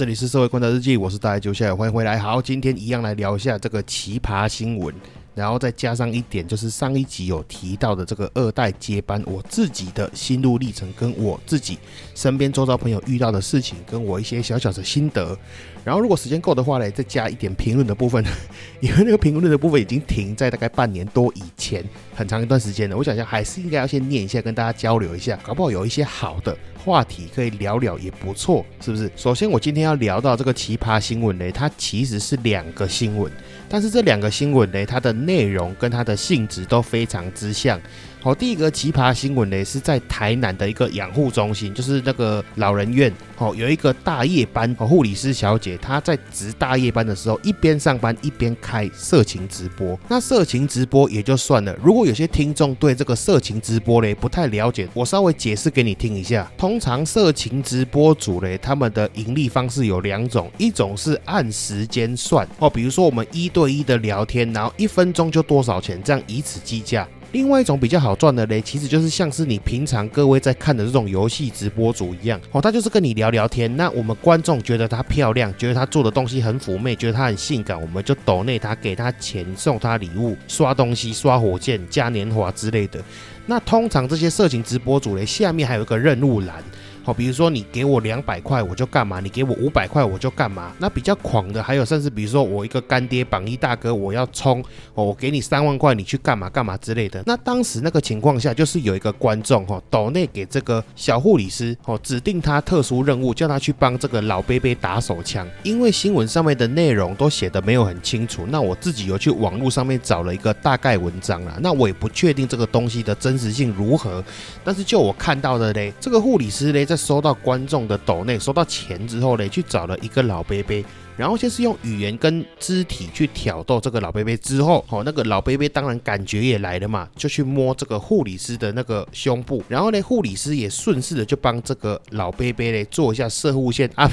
这里是社会观察日记，我是大家九下，欢迎回来。好，今天一样来聊一下这个奇葩新闻，然后再加上一点，就是上一集有提到的这个二代接班，我自己的心路历程，跟我自己身边周遭朋友遇到的事情，跟我一些小小的心得。然后如果时间够的话呢，再加一点评论的部分，因为那个评论的部分已经停在大概半年多以前，很长一段时间了。我想想，还是应该要先念一下，跟大家交流一下，搞不好有一些好的。话题可以聊聊也不错，是不是？首先，我今天要聊到这个奇葩新闻呢，它其实是两个新闻，但是这两个新闻呢，它的内容跟它的性质都非常之像。好，第一个奇葩新闻呢，是在台南的一个养护中心，就是那个老人院。哦，有一个大夜班哦，护理师小姐，她在值大夜班的时候，一边上班一边开色情直播。那色情直播也就算了，如果有些听众对这个色情直播嘞不太了解，我稍微解释给你听一下。通常色情直播主嘞，他们的盈利方式有两种，一种是按时间算哦，比如说我们一对一的聊天，然后一分钟就多少钱，这样以此计价。另外一种比较好赚的嘞，其实就是像是你平常各位在看的这种游戏直播主一样，哦，他就是跟你聊聊天。那我们观众觉得她漂亮，觉得她做的东西很妩媚，觉得她很性感，我们就抖内她，给她钱，送她礼物，刷东西，刷火箭，嘉年华之类的。那通常这些色情直播主嘞，下面还有一个任务栏。好，比如说你给我两百块，我就干嘛；你给我五百块，我就干嘛。那比较狂的还有，甚至比如说我一个干爹榜一大哥，我要冲哦，我给你三万块，你去干嘛干嘛之类的。那当时那个情况下，就是有一个观众哈，岛内给这个小护理师哦，指定他特殊任务，叫他去帮这个老贝贝打手枪。因为新闻上面的内容都写的没有很清楚，那我自己有去网络上面找了一个大概文章啦。那我也不确定这个东西的真实性如何，但是就我看到的嘞，这个护理师嘞。在收到观众的斗内收到钱之后呢，去找了一个老贝贝，然后先是用语言跟肢体去挑逗这个老贝贝，之后哦，那个老贝贝当然感觉也来了嘛，就去摸这个护理师的那个胸部，然后呢，护理师也顺势的就帮这个老贝贝呢做一下射护线按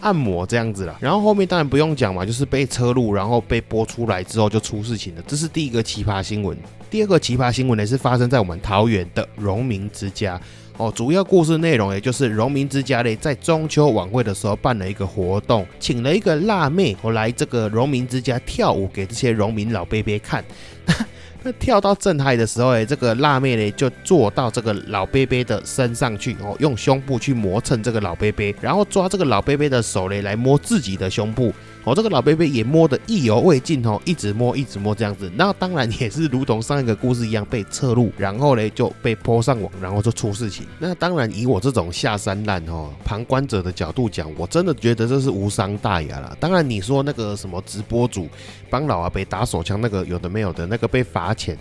按摩这样子了，然后后面当然不用讲嘛，就是被车路，然后被播出来之后就出事情了，这是第一个奇葩新闻。第二个奇葩新闻呢是发生在我们桃园的荣民之家。哦，主要故事内容也就是荣民之家嘞，在中秋晚会的时候办了一个活动，请了一个辣妹我来这个荣民之家跳舞给这些荣民老伯伯看。那跳到正嗨的时候，哎，这个辣妹嘞就坐到这个老伯伯的身上去，哦，用胸部去磨蹭这个老伯伯，然后抓这个老伯伯的手嘞来摸自己的胸部。哦，这个老贝贝也摸得意犹未尽哦，一直摸，一直摸这样子。那当然也是如同上一个故事一样被侧录，然后呢就被泼上网，然后就出事情。那当然以我这种下三滥哦，旁观者的角度讲，我真的觉得这是无伤大雅了。当然你说那个什么直播主帮老阿伯打手枪那个有的没有的那个被罚钱，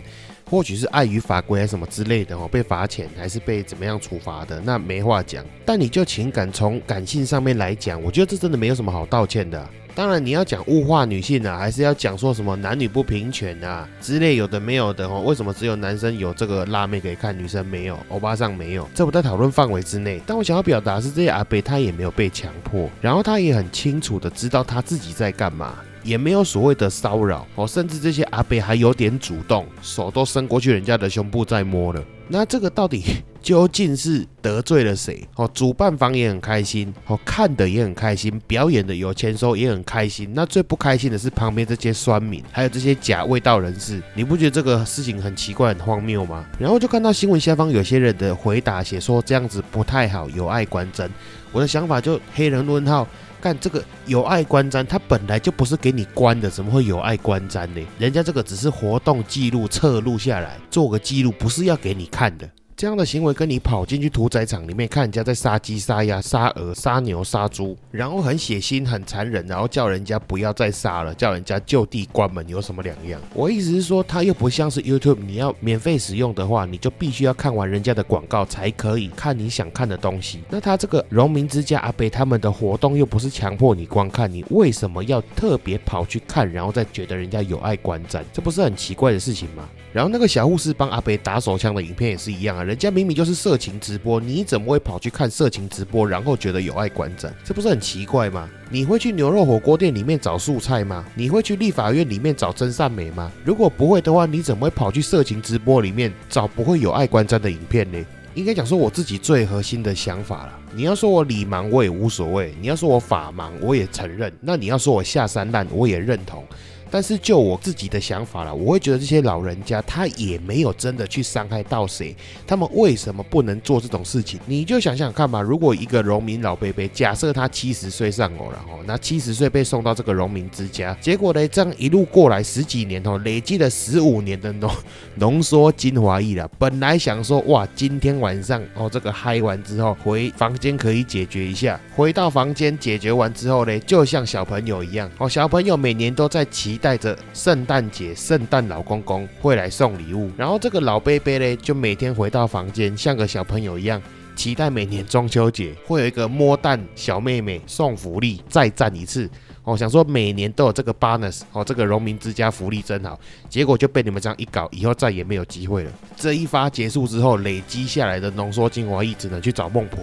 或许是碍于法规还是什么之类的哦，被罚钱还是被怎么样处罚的，那没话讲。但你就情感从感性上面来讲，我觉得这真的没有什么好道歉的。当然，你要讲物化女性啊，还是要讲说什么男女不平权啊之类有的没有的哦？为什么只有男生有这个辣妹可以看，女生没有？欧巴桑没有？这不在讨论范围之内。但我想要表达是，这些阿贝他也没有被强迫，然后他也很清楚的知道他自己在干嘛。也没有所谓的骚扰哦，甚至这些阿伯还有点主动，手都伸过去人家的胸部在摸了。那这个到底究竟是得罪了谁？哦，主办方也很开心，哦，看的也很开心，表演的有钱收也很开心。那最不开心的是旁边这些酸民，还有这些假味道人士。你不觉得这个事情很奇怪、很荒谬吗？然后就看到新闻下方有些人的回答写说这样子不太好，有碍观瞻。我的想法就黑人问号。干这个有碍观瞻，它本来就不是给你关的，怎么会有碍观瞻呢？人家这个只是活动记录，侧录下来做个记录，不是要给你看的。这样的行为跟你跑进去屠宰场里面看人家在杀鸡、杀鸭、杀鹅、杀牛、杀猪，然后很血腥、很残忍，然后叫人家不要再杀了，叫人家就地关门，有什么两样？我意思是说，它又不像是 YouTube，你要免费使用的话，你就必须要看完人家的广告才可以看你想看的东西。那他这个荣民之家阿北他们的活动又不是强迫你观看，你为什么要特别跑去看，然后再觉得人家有碍观瞻？这不是很奇怪的事情吗？然后那个小护士帮阿北打手枪的影片也是一样啊，人家明明就是色情直播，你怎么会跑去看色情直播，然后觉得有爱观瞻？这不是很奇怪吗？你会去牛肉火锅店里面找素菜吗？你会去立法院里面找真善美吗？如果不会的话，你怎么会跑去色情直播里面找不会有爱观瞻的影片呢？应该讲说我自己最核心的想法了。你要说我理盲，我也无所谓；你要说我法盲，我也承认。那你要说我下三滥，我也认同。但是就我自己的想法了，我会觉得这些老人家他也没有真的去伤害到谁，他们为什么不能做这种事情？你就想想看吧，如果一个农民老伯伯，假设他七十岁上偶，然后那七十岁被送到这个农民之家，结果呢，这样一路过来十几年哦，累积了十五年的 浓浓缩精华液了。本来想说哇，今天晚上哦，这个嗨完之后回房间可以解决一下，回到房间解决完之后呢，就像小朋友一样哦，小朋友每年都在骑。带着圣诞节，圣诞老公公会来送礼物，然后这个老贝贝嘞，就每天回到房间，像个小朋友一样，期待每年中秋节会有一个摸蛋小妹妹送福利，再战一次。哦，想说每年都有这个 bonus，哦，这个农民之家福利真好，结果就被你们这样一搞，以后再也没有机会了。这一发结束之后，累积下来的浓缩精华液只能去找孟婆。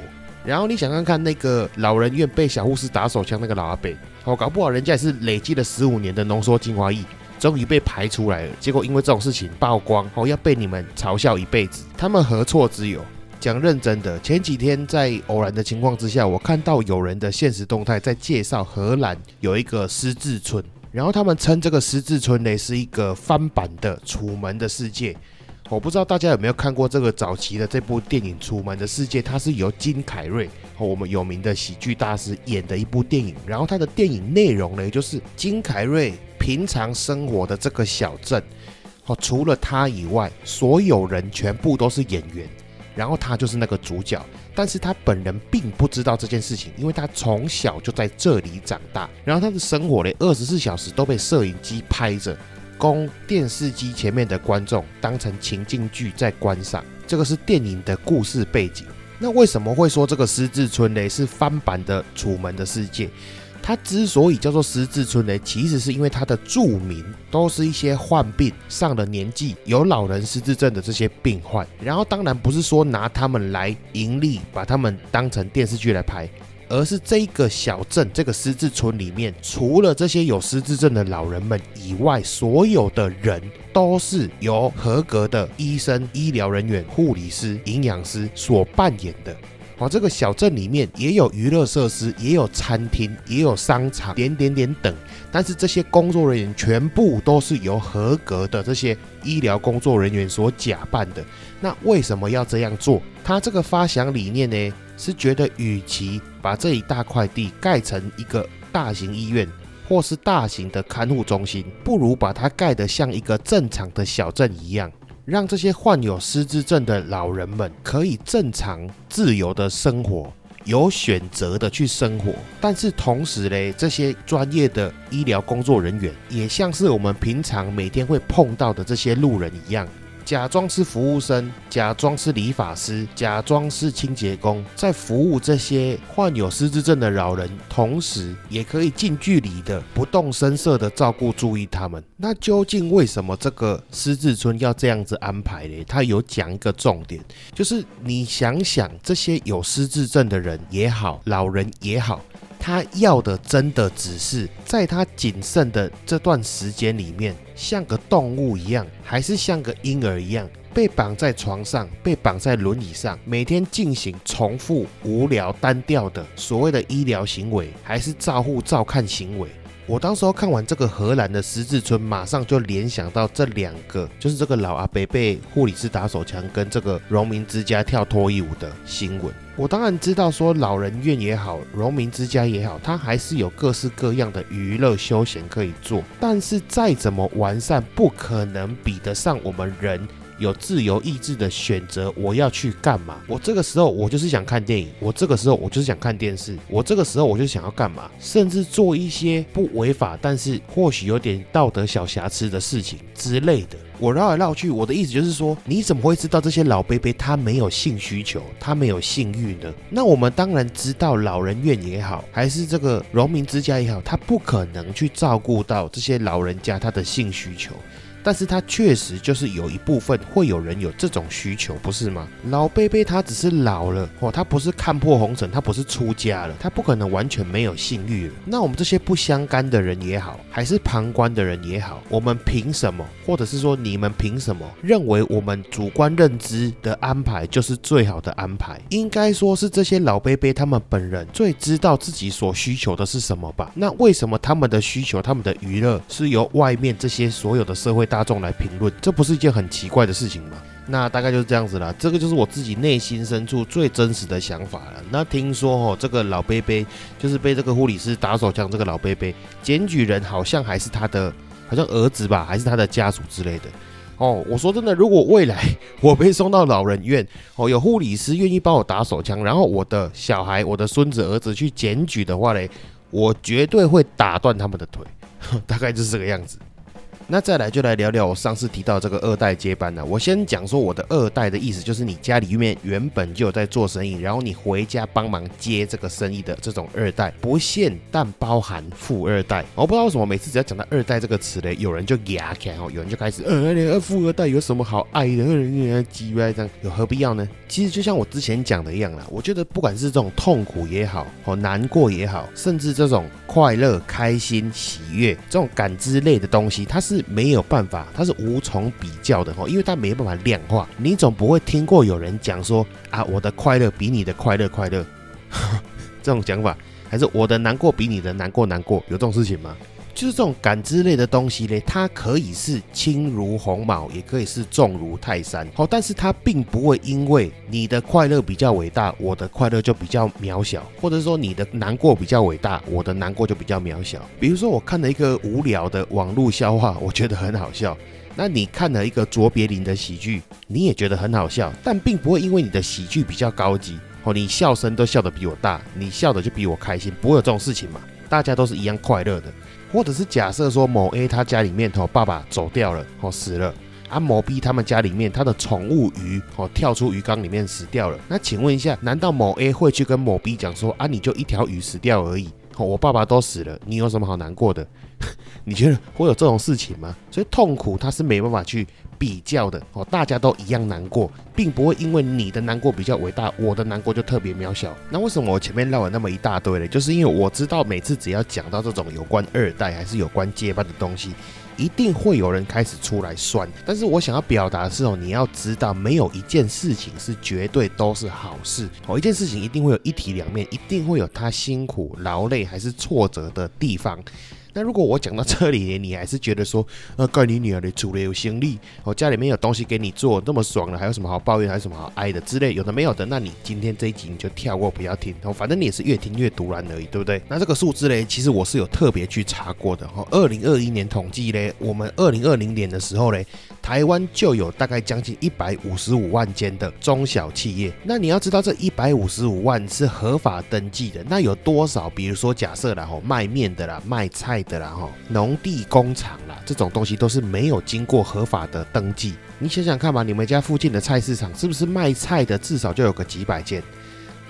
然后你想看看那个老人院被小护士打手枪那个老阿伯，哦，搞不好人家也是累积了十五年的浓缩精华液，终于被排出来了。结果因为这种事情曝光，哦，要被你们嘲笑一辈子。他们何错之有？讲认真的，前几天在偶然的情况之下，我看到有人的现实动态在介绍荷兰有一个失智村，然后他们称这个失智村呢是一个翻版的《楚门的世界》。我不知道大家有没有看过这个早期的这部电影《楚门的世界》，它是由金凯瑞和我们有名的喜剧大师演的一部电影。然后它的电影内容呢，就是金凯瑞平常生活的这个小镇，哦，除了他以外，所有人全部都是演员，然后他就是那个主角。但是他本人并不知道这件事情，因为他从小就在这里长大，然后他的生活呢，二十四小时都被摄影机拍着。供电视机前面的观众当成情境剧在观赏，这个是电影的故事背景。那为什么会说这个失智村呢？是翻版的《楚门的世界》。它之所以叫做失智村呢，其实是因为它的著名都是一些患病、上了年纪、有老人失智症的这些病患。然后当然不是说拿他们来盈利，把他们当成电视剧来拍。而是这个小镇、这个失智村里面，除了这些有失智症的老人们以外，所有的人都是由合格的医生、医疗人员、护理师、营养师所扮演的。哦，这个小镇里面也有娱乐设施，也有餐厅，也有商场，点点点等。但是这些工作人员全部都是由合格的这些医疗工作人员所假扮的。那为什么要这样做？他这个发想理念呢？是觉得，与其把这一大块地盖成一个大型医院，或是大型的看护中心，不如把它盖得像一个正常的小镇一样，让这些患有失智症的老人们可以正常、自由的生活，有选择的去生活。但是同时嘞，这些专业的医疗工作人员，也像是我们平常每天会碰到的这些路人一样。假装是服务生，假装是理发师，假装是清洁工，在服务这些患有失智症的老人，同时也可以近距离的、不动声色的照顾、注意他们。那究竟为什么这个失智村要这样子安排呢？他有讲一个重点，就是你想想，这些有失智症的人也好，老人也好。他要的真的只是在他仅剩的这段时间里面，像个动物一样，还是像个婴儿一样，被绑在床上，被绑在轮椅上，每天进行重复、无聊、单调的所谓的医疗行为，还是照护、照看行为？我当时候看完这个荷兰的十字村，马上就联想到这两个，就是这个老阿伯被护理师打手枪，跟这个农民之家跳脱衣舞的新闻。我当然知道，说老人院也好，农民之家也好，它还是有各式各样的娱乐休闲可以做。但是再怎么完善，不可能比得上我们人有自由意志的选择我要去干嘛。我这个时候我就是想看电影，我这个时候我就是想看电视，我这个时候我就想要干嘛，甚至做一些不违法，但是或许有点道德小瑕疵的事情之类的。我绕来绕去，我的意思就是说，你怎么会知道这些老贝贝他没有性需求，他没有性欲呢？那我们当然知道，老人院也好，还是这个农民之家也好，他不可能去照顾到这些老人家他的性需求。但是他确实就是有一部分会有人有这种需求，不是吗？老贝贝他只是老了哦，他不是看破红尘，他不是出家了，他不可能完全没有性欲了。那我们这些不相干的人也好，还是旁观的人也好，我们凭什么，或者是说你们凭什么认为我们主观认知的安排就是最好的安排？应该说是这些老贝贝他们本人最知道自己所需求的是什么吧？那为什么他们的需求、他们的娱乐是由外面这些所有的社会大？大众来评论，这不是一件很奇怪的事情吗？那大概就是这样子了。这个就是我自己内心深处最真实的想法了。那听说哦，这个老贝贝就是被这个护理师打手枪，这个老贝贝检举人好像还是他的，好像儿子吧，还是他的家属之类的。哦，我说真的，如果未来 我被送到老人院，哦，有护理师愿意帮我打手枪，然后我的小孩、我的孙子、儿子去检举的话嘞，我绝对会打断他们的腿，大概就是这个样子。那再来就来聊聊我上次提到这个二代接班呢。我先讲说我的二代的意思，就是你家里面原本就有在做生意，然后你回家帮忙接这个生意的这种二代，不限但包含富二代。我不知道为什么每次只要讲到二代这个词嘞，有人就牙开哦，有人就开始呃，富二代有什么好爱的？呃，鸡歪这样有何必要呢？其实就像我之前讲的一样啦，我觉得不管是这种痛苦也好，哦难过也好，甚至这种快乐、开心、喜悦这种感知类的东西，它是。是没有办法，它是无从比较的哈，因为它没办法量化。你总不会听过有人讲说啊，我的快乐比你的快乐快乐，这种讲法，还是我的难过比你的难过难过，有这种事情吗？就是这种感知类的东西呢，它可以是轻如鸿毛，也可以是重如泰山。好，但是它并不会因为你的快乐比较伟大，我的快乐就比较渺小，或者说你的难过比较伟大，我的难过就比较渺小。比如说，我看了一个无聊的网络笑话，我觉得很好笑。那你看了一个卓别林的喜剧，你也觉得很好笑，但并不会因为你的喜剧比较高级，哦，你笑声都笑得比我大，你笑的就比我开心，不会有这种事情嘛？大家都是一样快乐的。或者是假设说某 A 他家里面头爸爸走掉了哦死了啊某 B 他们家里面他的宠物鱼哦跳出鱼缸里面死掉了，那请问一下，难道某 A 会去跟某 B 讲说啊你就一条鱼死掉而已？我爸爸都死了，你有什么好难过的？你觉得会有这种事情吗？所以痛苦他是没办法去比较的哦，大家都一样难过，并不会因为你的难过比较伟大，我的难过就特别渺小。那为什么我前面唠了那么一大堆呢？就是因为我知道每次只要讲到这种有关二代还是有关接班的东西。一定会有人开始出来算，但是我想要表达的是哦，你要知道，没有一件事情是绝对都是好事哦，一件事情一定会有一体两面，一定会有他辛苦、劳累还是挫折的地方。那如果我讲到这里，你还是觉得说，呃，怪你女儿的主了有行李，我家里面有东西给你做，那么爽了，还有什么好抱怨，还有什么好哀的之类，有的没有的，那你今天这一集你就跳过，不要听，哦，反正你也是越听越独然而已，对不对？那这个数字嘞，其实我是有特别去查过的，哦，二零二一年统计嘞，我们二零二零年的时候嘞，台湾就有大概将近一百五十五万间的中小企业。那你要知道，这一百五十五万是合法登记的，那有多少？比如说假设啦，吼，卖面的啦，卖菜。的啦哈，农地工厂啦，这种东西都是没有经过合法的登记。你想想看嘛，你们家附近的菜市场是不是卖菜的至少就有个几百件？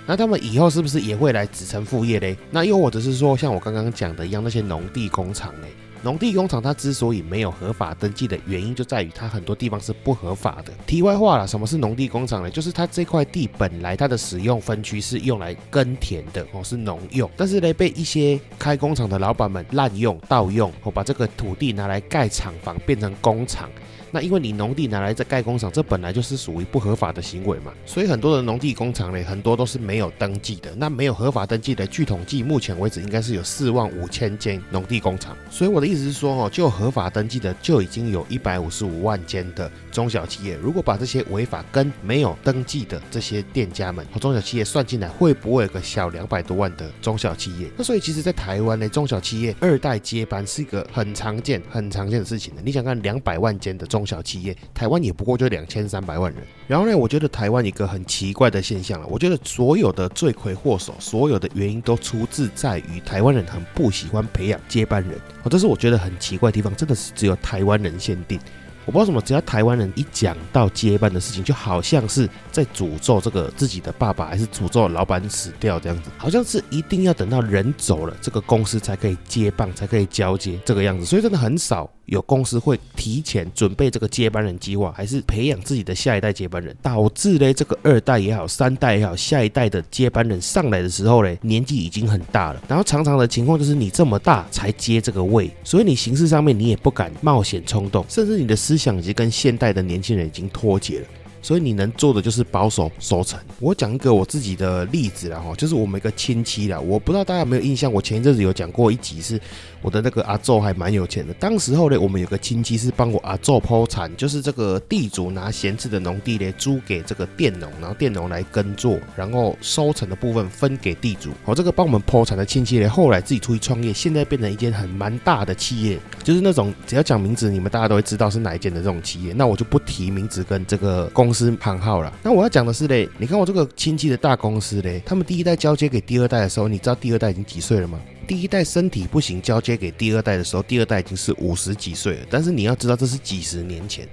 那他们以后是不是也会来子承父业嘞？那又或者是说，像我刚刚讲的一样，那些农地工厂嘞？农地工厂它之所以没有合法登记的原因，就在于它很多地方是不合法的。题外话了，什么是农地工厂呢？就是它这块地本来它的使用分区是用来耕田的哦，是农用，但是呢被一些开工厂的老板们滥用、盗用，哦把这个土地拿来盖厂房，变成工厂。那因为你农地拿来在盖工厂，这本来就是属于不合法的行为嘛，所以很多的农地工厂呢，很多都是没有登记的。那没有合法登记的，据统计，目前为止应该是有四万五千间农地工厂。所以我的意思是说，哦，就合法登记的就已经有一百五十五万间的中小企业。如果把这些违法跟没有登记的这些店家们和中小企业算进来，会不会有个小两百多万的中小企业？那所以其实，在台湾呢，中小企业二代接班是一个很常见、很常见的事情的。你想看两百万间的中中小企业，台湾也不过就两千三百万人。然后呢，我觉得台湾一个很奇怪的现象了，我觉得所有的罪魁祸首，所有的原因都出自在于台湾人很不喜欢培养接班人。哦，这是我觉得很奇怪的地方，真的是只有台湾人限定。我不知道什么，只要台湾人一讲到接班的事情，就好像是在诅咒这个自己的爸爸，还是诅咒老板死掉这样子，好像是一定要等到人走了，这个公司才可以接棒，才可以交接这个样子，所以真的很少。有公司会提前准备这个接班人计划，还是培养自己的下一代接班人，导致嘞这个二代也好，三代也好，下一代的接班人上来的时候嘞，年纪已经很大了。然后常常的情况就是你这么大才接这个位，所以你形式上面你也不敢冒险冲动，甚至你的思想已经跟现代的年轻人已经脱节了。所以你能做的就是保守收成。我讲一个我自己的例子啦，哈，就是我们一个亲戚啦，我不知道大家有没有印象，我前一阵子有讲过一集是。我的那个阿昼还蛮有钱的。当时候呢，我们有个亲戚是帮我阿昼剖产，就是这个地主拿闲置的农地呢租给这个佃农，然后佃农来耕作，然后收成的部分分给地主。好这个帮我们剖产的亲戚呢，后来自己出去创业，现在变成一间很蛮大的企业，就是那种只要讲名字，你们大家都会知道是哪一间的这种企业。那我就不提名字跟这个公公司行号了。那我要讲的是嘞，你看我这个亲戚的大公司嘞，他们第一代交接给第二代的时候，你知道第二代已经几岁了吗？第一代身体不行，交接给第二代的时候，第二代已经是五十几岁了。但是你要知道，这是几十年前，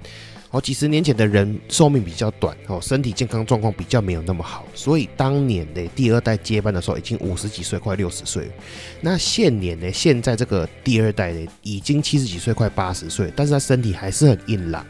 哦，几十年前的人寿命比较短，哦，身体健康状况比较没有那么好，所以当年的第二代接班的时候，已经五十几岁，快六十岁了。那现年呢？现在这个第二代呢，已经七十几岁，快八十岁，但是他身体还是很硬朗。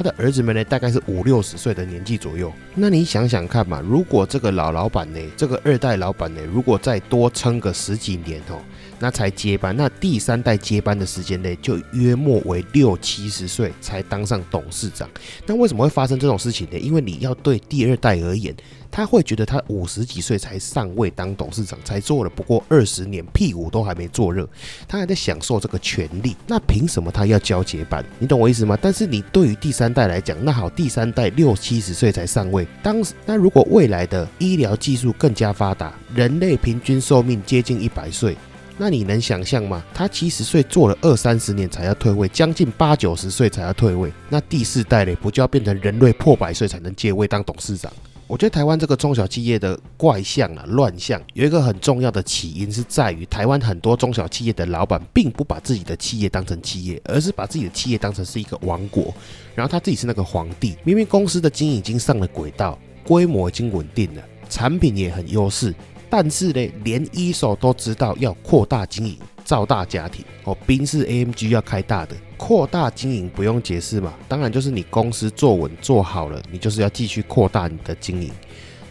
他的儿子们呢，大概是五六十岁的年纪左右。那你想想看嘛，如果这个老老板呢，这个二代老板呢，如果再多撑个十几年哦，那才接班，那第三代接班的时间呢，就约莫为六七十岁才当上董事长。那为什么会发生这种事情呢？因为你要对第二代而言。他会觉得他五十几岁才上位当董事长，才做了不过二十年，屁股都还没坐热，他还在享受这个权利。那凭什么他要交接班？你懂我意思吗？但是你对于第三代来讲，那好，第三代六七十岁才上位，当时那如果未来的医疗技术更加发达，人类平均寿命接近一百岁，那你能想象吗？他七十岁做了二三十年才要退位，将近八九十岁才要退位，那第四代嘞，不就要变成人类破百岁才能接位当董事长？我觉得台湾这个中小企业的怪象啊、乱象，有一个很重要的起因是在于台湾很多中小企业的老板并不把自己的企业当成企业，而是把自己的企业当成是一个王国，然后他自己是那个皇帝。明明公司的经营已经上了轨道，规模已经稳定了，产品也很优势，但是呢，连一手都知道要扩大经营。造大家庭哦，宾士 AMG 要开大的，扩大经营不用解释嘛，当然就是你公司做稳做好了，你就是要继续扩大你的经营。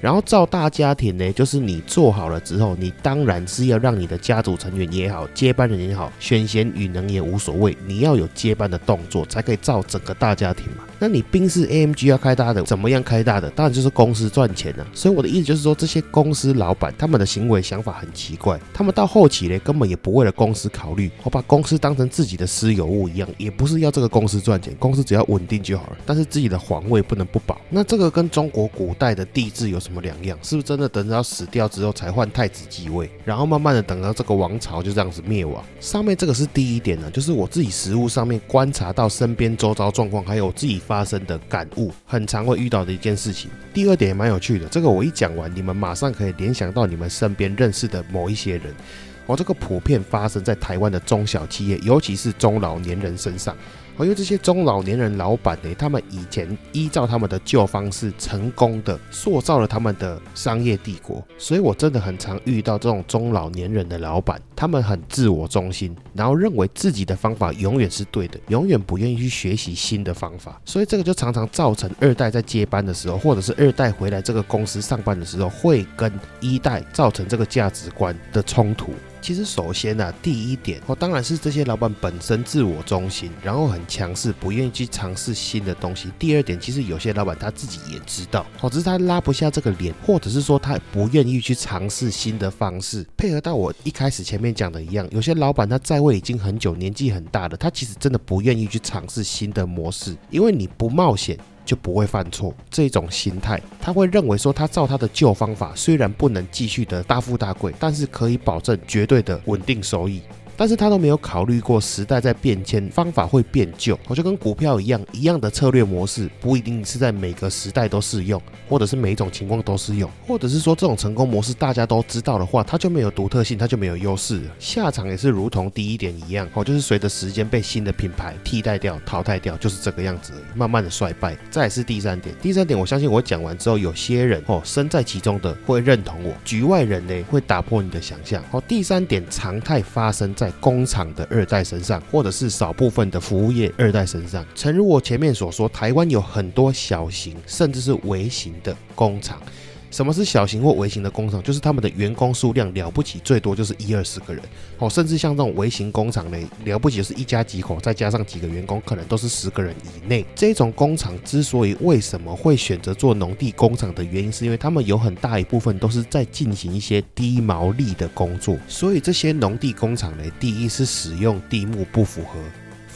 然后造大家庭呢，就是你做好了之后，你当然是要让你的家族成员也好，接班人也好，选贤与能也无所谓，你要有接班的动作，才可以造整个大家庭嘛。那你宾士 AMG 要开大的，怎么样开大的？当然就是公司赚钱了。所以我的意思就是说，这些公司老板他们的行为想法很奇怪，他们到后期呢，根本也不为了公司考虑，我把公司当成自己的私有物一样，也不是要这个公司赚钱，公司只要稳定就好了。但是自己的皇位不能不保。那这个跟中国古代的帝制有什么两样？是不是真的等到死掉之后才换太子继位，然后慢慢的等到这个王朝就这样子灭亡？上面这个是第一点呢，就是我自己实物上面观察到身边周遭状况，还有自己。发生的感悟，很常会遇到的一件事情。第二点也蛮有趣的，这个我一讲完，你们马上可以联想到你们身边认识的某一些人。哦，这个普遍发生在台湾的中小企业，尤其是中老年人身上。因为这些中老年人老板呢，他们以前依照他们的旧方式，成功的塑造了他们的商业帝国，所以我真的很常遇到这种中老年人的老板，他们很自我中心，然后认为自己的方法永远是对的，永远不愿意去学习新的方法，所以这个就常常造成二代在接班的时候，或者是二代回来这个公司上班的时候，会跟一代造成这个价值观的冲突。其实首先呢，第一点哦，当然是这些老板本身自我中心，然后很强势，不愿意去尝试新的东西。第二点，其实有些老板他自己也知道，哦，只是他拉不下这个脸，或者是说他不愿意去尝试新的方式。配合到我一开始前面讲的一样，有些老板他在位已经很久，年纪很大了，他其实真的不愿意去尝试新的模式，因为你不冒险。就不会犯错，这种心态，他会认为说，他照他的旧方法，虽然不能继续的大富大贵，但是可以保证绝对的稳定收益。但是他都没有考虑过时代在变迁，方法会变旧，我就跟股票一样，一样的策略模式不一定是在每个时代都适用，或者是每一种情况都适用，或者是说这种成功模式大家都知道的话，它就没有独特性，它就没有优势，下场也是如同第一点一样，哦，就是随着时间被新的品牌替代掉、淘汰掉，就是这个样子，慢慢的衰败。再是第三点，第三点，我相信我讲完之后，有些人哦身在其中的会认同我，局外人呢会打破你的想象。哦，第三点，常态发生在。工厂的二代身上，或者是少部分的服务业二代身上。诚如我前面所说，台湾有很多小型甚至是微型的工厂。什么是小型或微型的工厂？就是他们的员工数量了不起，最多就是一二十个人哦，甚至像这种微型工厂呢，了不起就是一家几口，再加上几个员工，可能都是十个人以内。这种工厂之所以为什么会选择做农地工厂的原因，是因为他们有很大一部分都是在进行一些低毛利的工作，所以这些农地工厂呢，第一是使用地目不符合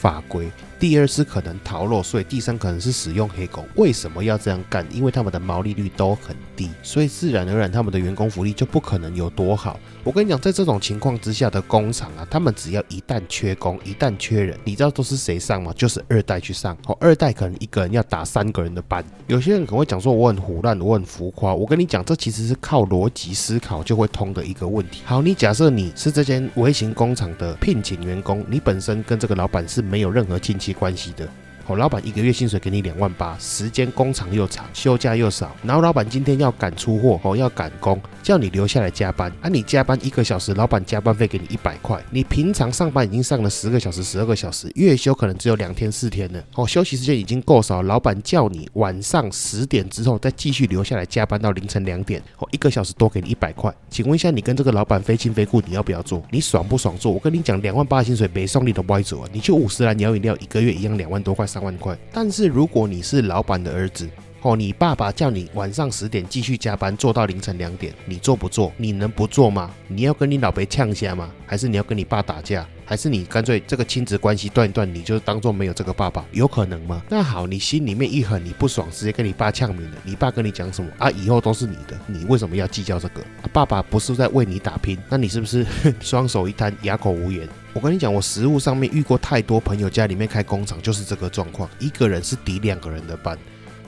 法规。第二是可能逃漏税，第三可能是使用黑工。为什么要这样干？因为他们的毛利率都很低，所以自然而然他们的员工福利就不可能有多好。我跟你讲，在这种情况之下的工厂啊，他们只要一旦缺工，一旦缺人，你知道都是谁上吗？就是二代去上。哦，二代可能一个人要打三个人的班。有些人可能会讲说我很胡乱，我很浮夸。我跟你讲，这其实是靠逻辑思考就会通的一个问题。好，你假设你是这间微型工厂的聘请员工，你本身跟这个老板是没有任何亲戚。关系的。哦，老板一个月薪水给你两万八，时间工厂又长，休假又少，然后老板今天要赶出货，哦，要赶工，叫你留下来加班，啊，你加班一个小时，老板加班费给你一百块，你平常上班已经上了十个小时、十二个小时，月休可能只有两天四天了，哦，休息时间已经够少，老板叫你晚上十点之后再继续留下来加班到凌晨两点，哦，一个小时多给你一百块，请问一下，你跟这个老板非亲非故，你要不要做？你爽不爽做？我跟你讲，两万八的薪水没送你都不会做啊，你去五十来鸟饮料，一个月一样两万多块。三万块，但是如果你是老板的儿子，哦，你爸爸叫你晚上十点继续加班做到凌晨两点，你做不做？你能不做吗？你要跟你老爸呛下吗？还是你要跟你爸打架？还是你干脆这个亲子关系断一断，你就当做没有这个爸爸？有可能吗？那好，你心里面一狠，你不爽，直接跟你爸呛明了。你爸跟你讲什么啊？以后都是你的，你为什么要计较这个？爸爸不是在为你打拼，那你是不是 双手一摊，哑口无言？我跟你讲，我实物上面遇过太多朋友家里面开工厂就是这个状况，一个人是抵两个人的班。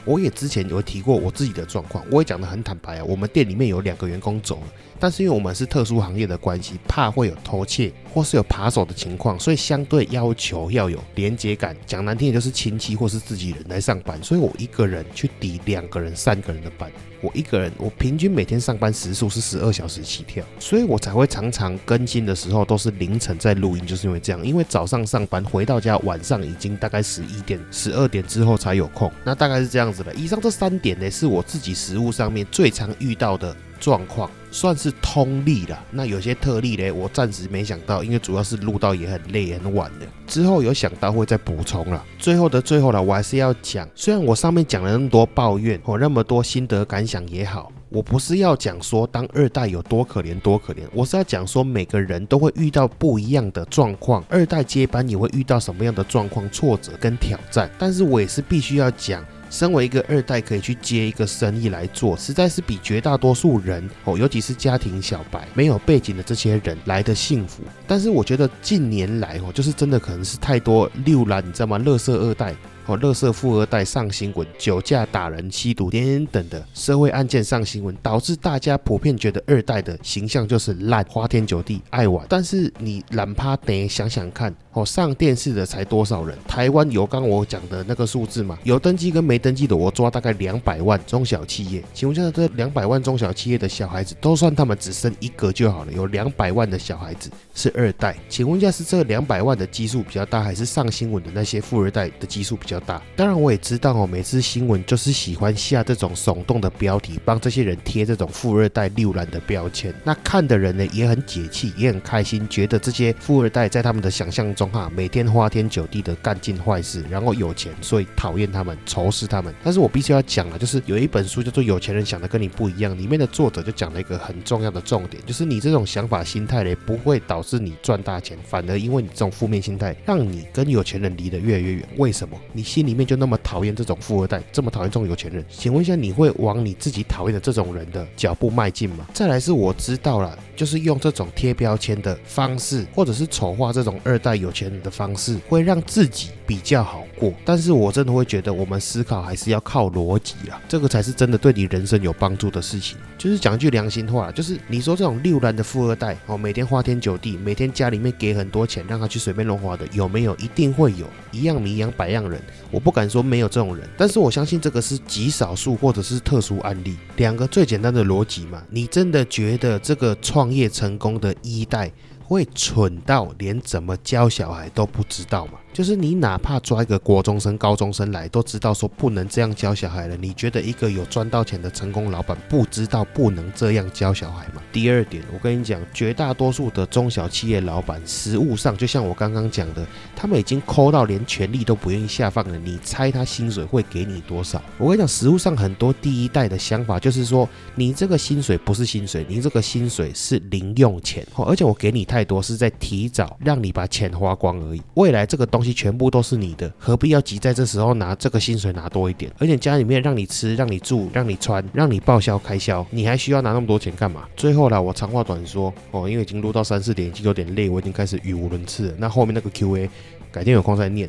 我也之前有提过我自己的状况，我也讲得很坦白啊。我们店里面有两个员工走了，但是因为我们是特殊行业的关系，怕会有偷窃或是有扒手的情况，所以相对要求要有连接感。讲难听点就是亲戚或是自己人来上班，所以我一个人去抵两个人、三个人的班。我一个人，我平均每天上班时数是十二小时起跳，所以我才会常常更新的时候都是凌晨在录音，就是因为这样。因为早上上班回到家，晚上已经大概十一点、十二点之后才有空，那大概是这样子的。以上这三点呢，是我自己实务上面最常遇到的。状况算是通例了，那有些特例嘞，我暂时没想到，因为主要是录到也很累很晚了。之后有想到会再补充了。最后的最后了，我还是要讲，虽然我上面讲了那么多抱怨或那么多心得感想也好，我不是要讲说当二代有多可怜多可怜，我是要讲说每个人都会遇到不一样的状况，二代接班也会遇到什么样的状况、挫折跟挑战，但是我也是必须要讲。身为一个二代，可以去接一个生意来做，实在是比绝大多数人哦，尤其是家庭小白、没有背景的这些人来的幸福。但是我觉得近年来哦，就是真的可能是太多六蓝，你知道吗？乐色二代。哦，乐色富二代上新闻，酒驾打人、吸毒等等的社会案件上新闻，导致大家普遍觉得二代的形象就是烂、花天酒地、爱玩。但是你懒趴得想想看，哦，上电视的才多少人？台湾有刚我讲的那个数字嘛？有登记跟没登记的，我抓大概两百万中小企业。请问一下，这两百万中小企业的小孩子，都算他们只生一个就好了，有两百万的小孩子是二代。请问一下，是这两百万的基数比较大，还是上新闻的那些富二代的基数比较大？当然，我也知道哦，每次新闻就是喜欢下这种耸动的标题，帮这些人贴这种富二代六蓝的标签。那看的人呢，也很解气，也很开心，觉得这些富二代在他们的想象中哈，每天花天酒地的干尽坏事，然后有钱，所以讨厌他们，仇视他们。但是我必须要讲啊，就是有一本书叫做《有钱人想的跟你不一样》，里面的作者就讲了一个很重要的重点，就是你这种想法心态嘞，不会导致你赚大钱，反而因为你这种负面心态，让你跟有钱人离得越来越远。为什么？你心里面就那么讨厌这种富二代，这么讨厌这种有钱人？请问一下，你会往你自己讨厌的这种人的脚步迈进吗？再来是我知道了，就是用这种贴标签的方式，或者是丑化这种二代有钱人的方式，会让自己比较好过。但是我真的会觉得，我们思考还是要靠逻辑啊，这个才是真的对你人生有帮助的事情。就是讲句良心话，就是你说这种六男的富二代哦，每天花天酒地，每天家里面给很多钱让他去随便乱花的，有没有？一定会有，一样米养百样人。我不敢说没有这种人，但是我相信这个是极少数或者是特殊案例。两个最简单的逻辑嘛，你真的觉得这个创创业成功的一代会蠢到连怎么教小孩都不知道吗？就是你哪怕抓一个国中生、高中生来，都知道说不能这样教小孩了。你觉得一个有赚到钱的成功老板不知道不能这样教小孩吗？第二点，我跟你讲，绝大多数的中小企业老板，实务上就像我刚刚讲的，他们已经抠到连权力都不愿意下放了。你猜他薪水会给你多少？我跟你讲，实务上很多第一代的想法就是说，你这个薪水不是薪水，你这个薪水是零用钱，而且我给你太多，是在提早让你把钱花光而已。未来这个东。全部都是你的，何必要急在这时候拿这个薪水拿多一点？而且家里面让你吃、让你住、让你穿、让你报销开销，你还需要拿那么多钱干嘛？最后啦，我长话短说哦，因为已经录到三四点，已经有点累，我已经开始语无伦次了。那后面那个 Q&A，改天有空再念。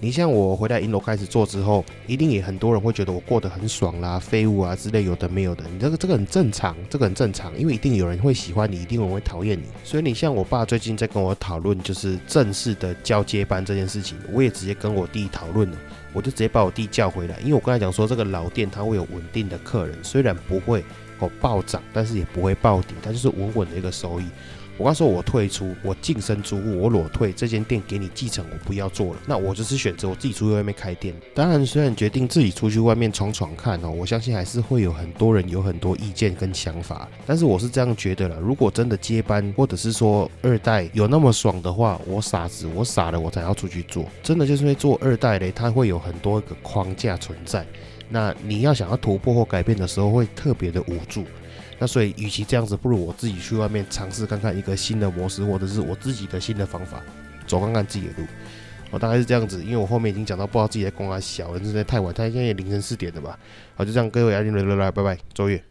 你像我回来银楼开始做之后，一定也很多人会觉得我过得很爽啦，废物啊之类有的没有的。你这个这个很正常，这个很正常，因为一定有人会喜欢你，一定有人会讨厌你。所以你像我爸最近在跟我讨论，就是正式的交接班这件事情，我也直接跟我弟讨论了，我就直接把我弟叫回来，因为我刚才讲说这个老店它会有稳定的客人，虽然不会哦暴涨，但是也不会暴跌，它就是稳稳的一个收益。我刚说，我退出，我净身出户，我裸退，这间店给你继承，我不要做了。那我就是选择我自己出去外面开店。当然，虽然决定自己出去外面闯闯看哦，我相信还是会有很多人有很多意见跟想法。但是我是这样觉得了，如果真的接班，或者是说二代有那么爽的话，我傻子，我傻了，我才要出去做。真的就是因为做二代嘞，它会有很多个框架存在。那你要想要突破或改变的时候，会特别的无助。那所以，与其这样子，不如我自己去外面尝试看看一个新的模式，或者是我自己的新的方法，走看看自己的路。我大概是这样子，因为我后面已经讲到，不知道自己在公啊小，真的太晚，他现在也凌晨四点了吧？好，就这样，各位阿丁来来来，拜拜，周月。